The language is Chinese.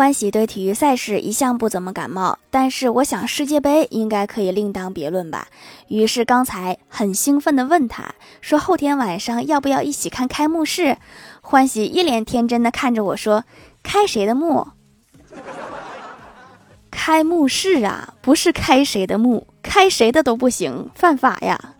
欢喜对体育赛事一向不怎么感冒，但是我想世界杯应该可以另当别论吧。于是刚才很兴奋地问他说：‘后天晚上要不要一起看开幕式？’欢喜一脸天真的看着我说：‘开谁的幕？’开幕式啊，不是开谁的幕，开谁的都不行，犯法呀！